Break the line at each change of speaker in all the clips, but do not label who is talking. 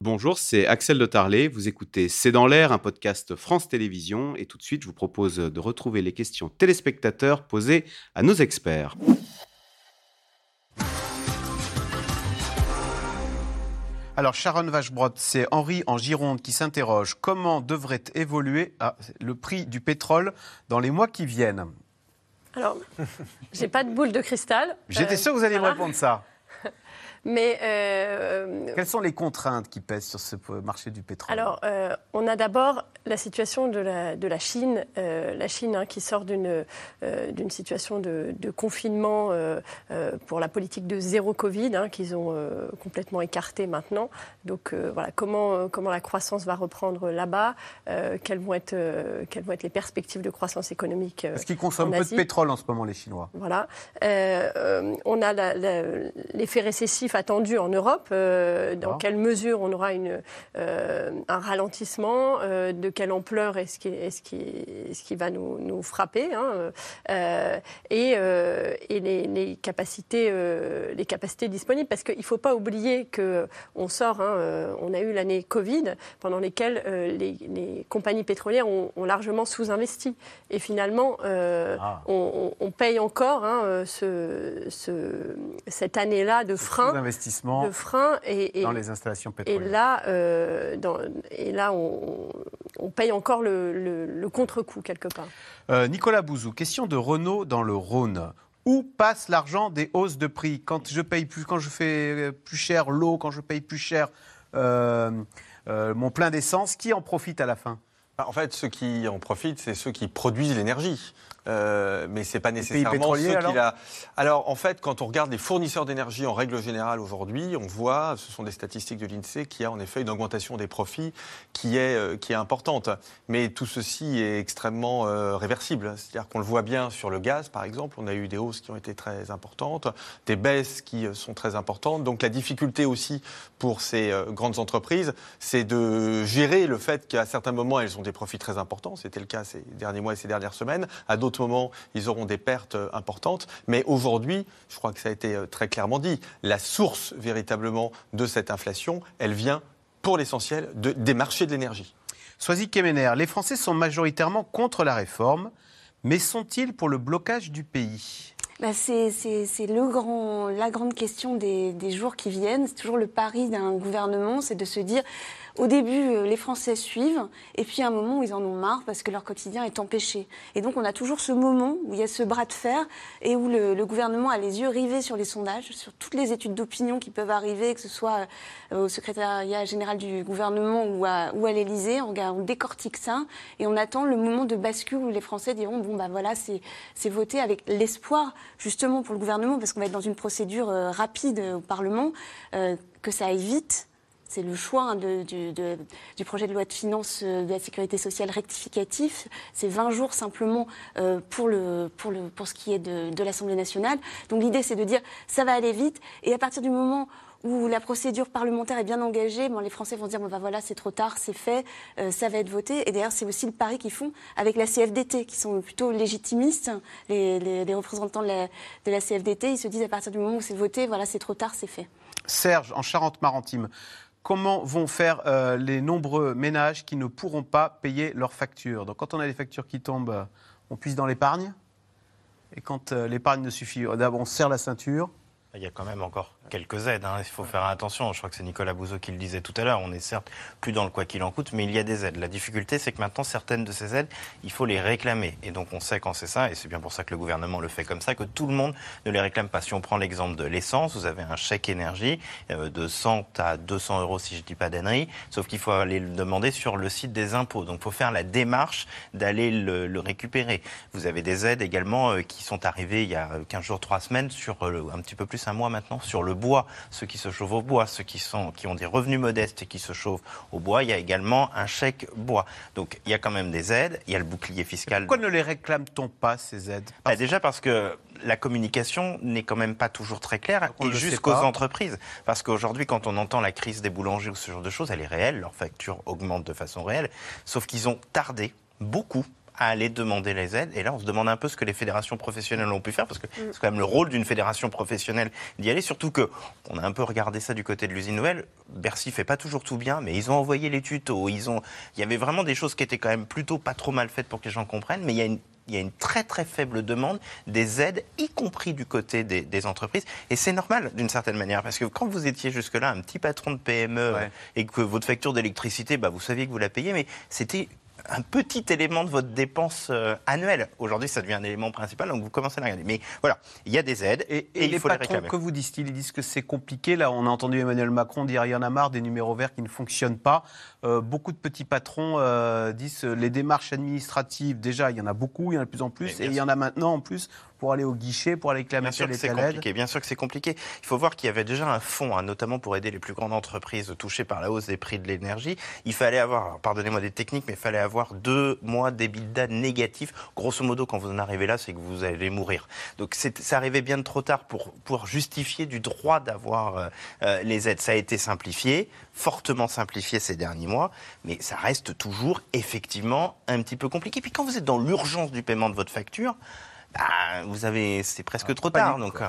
Bonjour, c'est Axel de Tarlet. Vous écoutez C'est dans l'air, un podcast France Télévisions. Et tout de suite, je vous propose de retrouver les questions téléspectateurs posées à nos experts. Alors, Sharon Vachebrot, c'est Henri en Gironde qui s'interroge comment devrait évoluer ah, le prix du pétrole dans les mois qui viennent?
Alors, j'ai pas de boule de cristal.
J'étais
Euh,
sûr que vous alliez
voilà.
me répondre ça.
Mais euh,
Quelles sont les contraintes qui pèsent sur ce marché du pétrole?
Alors, euh, on a d'abord la situation de la, de la Chine, euh, la Chine hein, qui sort d'une d'une situation de, de confinement pour la politique de zéro Covid hein, qu'ils ont complètement écarté maintenant. Donc voilà, comment, comment la croissance va reprendre là-bas, quelles, vont être, quelles vont être les perspectives de croissance économique
Parce qu'ils consomment
en
peu de pétrole en ce moment, les Chinois.
Voilà. On a l'effet récessif attendu en Europe. Euh, dans quelle mesure on aura une, euh, un ralentissement euh, De quelle ampleur est-ce qui, est qui, est qui va nous, nous frapper hein, Et, et les, les capacités, les capacités disponibles. Parce qu'il ne faut pas oublier qu'on sort, hein, on a eu l'année Covid, pendant lesquelles les, les compagnies pétrolières ont, ont largement sous-investi. Et finalement,
Ah.
on, on- on paye encore hein, ce, ce- cette année-là de frein,
D'investissement
de frein et, et-
dans les installations
et
pétrolières.
là, euh, dans- et là, on, on paye encore le, le- le contre-coup quelque part.
Euh, Nicolas Bouzou, question de Renault dans le Rhône. Où passe l'argent des hausses de prix Quand je paye plus, quand je fais plus cher l'eau, quand je paye plus cher euh, euh, mon plein d'essence, qui en profite à la fin?
Bah, En fait, ceux qui en profitent, c'est ceux qui produisent l'énergie. Euh, mais c'est pas
pays
nécessairement
pétroliers,
ceux
alors
qui la. Alors, en fait, quand on regarde les fournisseurs d'énergie en règle générale aujourd'hui, on voit, ce sont des statistiques de l'Insee, qu'il y a en effet une augmentation des profits qui est, euh, qui est importante. Mais tout ceci est extrêmement euh, réversible. C'est-à-dire qu'on le voit bien sur le gaz, par exemple. On a eu des hausses qui ont été très importantes, des baisses qui sont très importantes. Donc, la difficulté aussi pour ces euh, grandes entreprises, c'est de gérer le fait qu'à certains moments, elles ont des profits très importants. C'était le cas ces derniers mois et ces dernières semaines. À d'autres moments, ils auront des pertes euh, importantes. Mais aujourd'hui, je crois que ça a été euh, très clairement dit, la source véritablement de cette inflation, elle vient pour l'essentiel de- des marchés de l'énergie.
Soisy Kemener, les Français sont majoritairement contre la réforme, mais sont-ils pour le blocage du pays?
Bah, c'est c'est- c'est le grand, la grande question des, des jours qui viennent. C'est toujours le pari d'un gouvernement, c'est de se dire, au début, euh, les Français suivent, et puis à un moment ils en ont marre parce que leur quotidien est empêché. Et donc on a toujours ce moment où il y a ce bras de fer et où le, gouvernement a les yeux rivés sur les sondages, sur toutes les études d'opinion qui peuvent arriver, que ce soit euh, au secrétariat général du gouvernement ou à, ou à l'Élysée. On, décortique ça et on attend le moment de bascule où les Français diront bon bah voilà c'est voté avec l'espoir justement pour le gouvernement parce qu'on va être dans une procédure euh, rapide au Parlement que ça aille vite. C'est le choix hein, du, projet de loi de finances euh, de la sécurité sociale rectificatif. C'est 20 jours simplement euh, pour, ce qui est de, l'Assemblée nationale. Donc l'idée, c'est de dire ça va aller vite. Et à partir du moment où la procédure parlementaire est bien engagée, les Français vont dire bah, voilà, c'est trop tard, c'est fait, euh, ça va être voté. Et d'ailleurs, c'est aussi le pari qu'ils font avec la CFDT, qui sont plutôt légitimistes. Les, les- représentants de la, de la CFDT, ils se disent à partir du moment où c'est voté, voilà, c'est trop tard, c'est fait.
Serge, en Charente-Maritime, comment vont faire euh, les nombreux ménages qui ne pourront pas payer leurs factures? Donc quand on a des factures qui tombent, euh, on puise dans l'épargne. Et quand euh, l'épargne ne suffit, d'abord on se serre la ceinture.
Il y a quand même encore quelques aides. hein. Il faut faire attention. Je crois que c'est Nicolas Bouzot qui le disait tout à l'heure. On est certes plus dans le quoi qu'il en coûte, mais il y a des aides. La difficulté, c'est que maintenant, certaines de ces aides, il faut les réclamer. Et donc, on sait quand c'est ça, et c'est bien pour ça que le gouvernement le fait comme ça, que tout le monde ne les réclame pas. Si on prend l'exemple de l'essence, vous avez un chèque énergie euh, de 100 à 200 euros, si je ne dis pas d'annerie, sauf qu'il faut aller le demander sur le site des impôts. Donc, il faut faire la démarche d'aller le, le récupérer. Vous avez des aides également euh, qui sont arrivées il y a 15 jours, 3 semaines, sur euh, un petit peu plus un mois maintenant, sur le bois. Ceux qui se chauffent au bois, ceux qui, sont, qui ont des revenus modestes et qui se chauffent au bois, il y a également un chèque bois. Donc, il y a quand même des aides. Il y a le bouclier fiscal.
Pourquoi ne les réclame-t-on pas, ces aides?
Bah, déjà parce que la communication n'est quand même pas toujours très claire et jusqu'aux entreprises. Parce qu'aujourd'hui, quand on entend la crise des boulangers ou ce genre de choses, elle est réelle, leurs factures augmentent de façon réelle, sauf qu'ils ont tardé beaucoup à aller demander les aides. Et là, on se demande un peu ce que les fédérations professionnelles ont pu faire, parce que
Mm.
c'est quand même le rôle d'une fédération professionnelle d'y aller. Surtout que on a un peu regardé ça du côté de l'usine nouvelle. Bercy fait pas toujours tout bien, mais ils ont envoyé les tutos. Ils ont, il y avait vraiment des choses qui étaient quand même plutôt pas trop mal faites pour que les gens comprennent. Mais il y a une il y a une très très faible demande des aides, y compris du côté des, des entreprises. Et c'est normal d'une certaine manière, parce que quand vous étiez jusque-là un petit patron de PME
Ouais.
et que votre facture d'électricité, bah, vous saviez que vous la payez, mais c'était un petit élément de votre dépense euh, annuelle. Aujourd'hui, ça devient un élément principal, donc vous commencez à la regarder. Mais voilà, il y a des aides
Et,
et,
et
il
les
faut les
patrons,
réclamer.
que vous disent-ils? Ils disent que c'est compliqué. Là, on a entendu Emmanuel Macron dire il y en a marre des numéros verts qui ne fonctionnent pas. Euh, beaucoup de petits patrons euh, disent les démarches administratives, déjà, il y en a beaucoup, il y en a de plus en plus. Et il y en a maintenant en plus pour aller au guichet, pour aller telle
que
et
c'est compliqué. Bien sûr que c'est compliqué. Il faut voir qu'il y avait déjà un fonds, hein, notamment pour aider les plus grandes entreprises touchées par la hausse des prix de l'énergie. Il fallait avoir, pardonnez-moi des techniques, mais il fallait avoir deux mois d'EBITDA négatifs. Grosso modo, quand vous en arrivez là, c'est que vous allez mourir. Donc ça arrivait bien trop tard pour pour justifier du droit d'avoir euh, euh, les aides. Ça a été simplifié, fortement simplifié ces derniers mois, mais ça reste toujours effectivement un petit peu compliqué. Puis quand vous êtes dans l'urgence du paiement de votre facture, bah, vous avez, c'est presque trop tard. Donc, euh,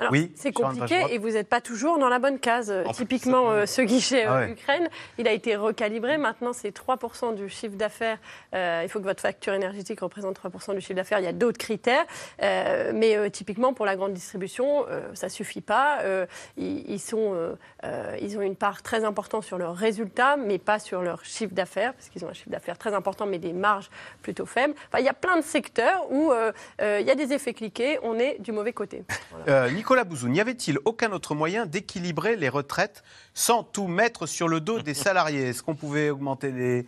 Alors,
Oui,
c'est compliqué et vous n'êtes pas toujours dans la bonne case.
En
Typiquement, euh, ce guichet euh,
Ah ouais.
Ukraine, il a été recalibré. Maintenant, c'est 3% du chiffre d'affaires. Euh, il faut que votre facture énergétique représente 3% du chiffre d'affaires. Il y a d'autres critères. Euh, mais euh, typiquement, pour la grande distribution, euh, ça suffit pas. Euh, ils, ils sont, euh, euh, ils ont une part très importante sur leurs résultats, mais pas sur leur chiffre d'affaires, parce qu'ils ont un chiffre d'affaires très important, mais des marges plutôt faibles. Enfin, il y a plein de secteurs où euh, euh, il y a des effets cliqués. On est du mauvais côté.
Euh, Nicolas Bouzou, n'y avait-il aucun autre moyen d'équilibrer les retraites sans tout mettre sur le dos des salariés? Est-ce qu'on pouvait augmenter les,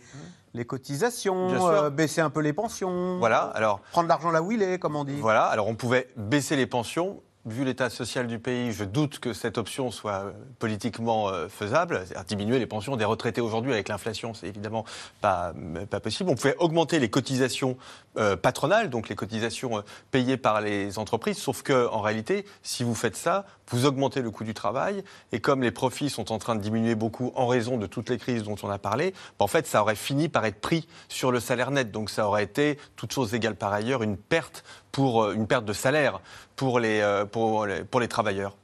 les cotisations, euh, baisser un peu les pensions?
Voilà, alors
Prendre l'argent là où il est, comme on dit.
Voilà, alors on pouvait baisser les pensions. Vu l'état social du pays, je doute que cette option soit euh, politiquement euh, faisable. Diminuer les pensions des retraités aujourd'hui avec l'inflation, c'est évidemment pas, euh, possible. On pouvait augmenter les cotisations patronales, donc les cotisations payées par les entreprises. Sauf que, en réalité, si vous faites ça, vous augmentez le coût du travail. Et comme les profits sont en train de diminuer beaucoup en raison de toutes les crises dont on a parlé, bah, en fait, ça aurait fini par être pris sur le salaire net. Donc ça aurait été, toutes choses égales par ailleurs, une perte pour euh, une perte de salaire pour les, euh, travailleurs.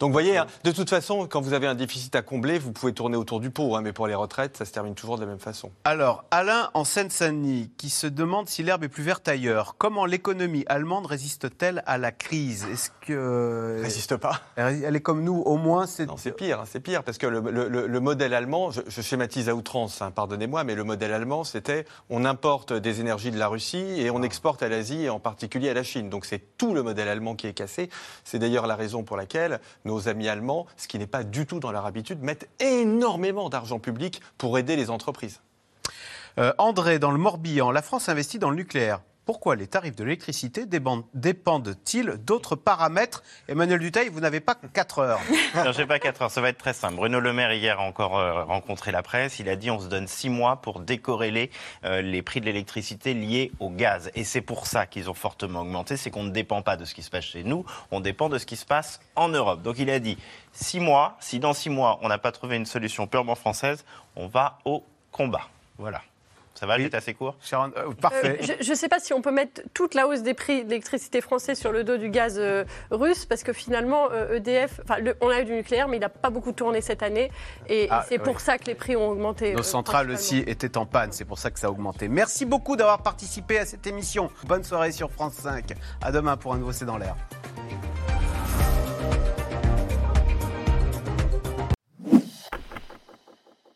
Donc vous voyez, hein, de toute façon, quand vous avez un déficit à combler, vous pouvez tourner autour du pot, hein, mais pour les retraites, ça se termine toujours de la même façon.
Alors, Alain en Seine-Saint-Denis, qui se demande si l'herbe est plus verte ailleurs. Comment l'économie allemande résiste-t-elle à la crise? Est-ce que
Résiste pas.
elle est comme nous Au moins, c'est
Non, c'est pire, hein, c'est pire, parce que le, le- le- le modèle allemand, je, je schématise à outrance, hein, pardonnez-moi, mais le modèle allemand, c'était on importe des énergies de la Russie et on exporte à l'Asie et en particulier à la Chine. Donc c'est tout le modèle allemand qui est cassé. C'est d'ailleurs la raison pour laquelle nos amis allemands, ce qui n'est pas du tout dans leur habitude, mettent énormément d'argent public pour aider les entreprises.
Euh, André, dans le Morbihan, la France investit dans le nucléaire. Pourquoi les tarifs de l'électricité dépendent- dépendent-ils d'autres paramètres? Emmanuel Duteil, vous n'avez pas 4 heures.
Non, j'ai pas 4 heures. Ça va être très simple. Bruno Le Maire, hier, a encore euh, rencontré la presse. Il a dit on se donne 6 mois pour décorréler euh, les prix de l'électricité liés au gaz. Et c'est pour ça qu'ils ont fortement augmenté. C'est qu'on ne dépend pas de ce qui se passe chez nous, on dépend de ce qui se passe en Europe. Donc il a dit 6 mois. Si dans 6 mois, on n'a pas trouvé une solution purement française, on va au combat. Voilà. Ça va, j'étais assez court
Sharon, euh, parfait.
Euh, je ne sais pas si on peut mettre toute la hausse des prix de l'électricité français sur le dos du gaz euh, russe, parce que finalement, euh, EDF, enfin, le- on a eu du nucléaire, mais il n'a pas beaucoup tourné cette année, et, et
Ah,
c'est pour ça que les prix ont augmenté.
Nos
euh,
centrales aussi étaient en panne, c'est pour ça que ça a augmenté. Merci beaucoup d'avoir participé à cette émission. Bonne soirée sur France 5. À demain pour un nouveau C'est dans l'air.